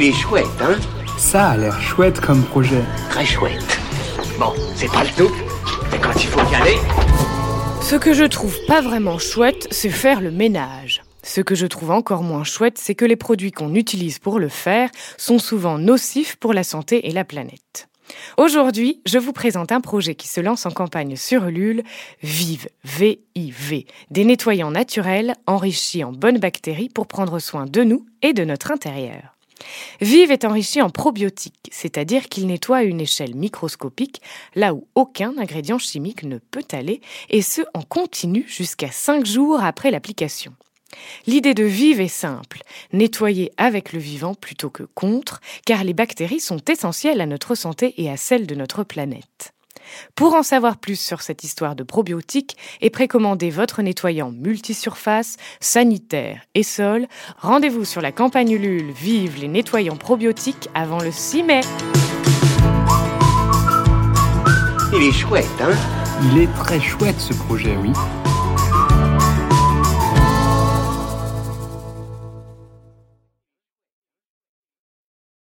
Il est chouette, hein Ça a l'air chouette comme projet. Très chouette. Bon, c'est pas le tout, mais quand il faut y aller... Ce que je trouve pas vraiment chouette, c'est faire le ménage. Ce que je trouve encore moins chouette, c'est que les produits qu'on utilise pour le faire sont souvent nocifs pour la santé et la planète. Aujourd'hui, je vous présente un projet qui se lance en campagne sur Ulule, Vive, V-I-V, des nettoyants naturels enrichis en bonnes bactéries pour prendre soin de nous et de notre intérieur. Vive est enrichi en probiotiques, c'est-à-dire qu'il nettoie à une échelle microscopique, là où aucun ingrédient chimique ne peut aller, et ce en continu jusqu'à 5 jours après l'application. L'idée de Vive est simple, nettoyer avec le vivant plutôt que contre, car les bactéries sont essentielles à notre santé et à celle de notre planète. Pour en savoir plus sur cette histoire de probiotiques et précommander votre nettoyant multisurface, sanitaire et sol, rendez-vous sur la campagne Ulule Vive les nettoyants probiotiques avant le 6 mai. Il est chouette, hein? Il est très chouette ce projet, oui.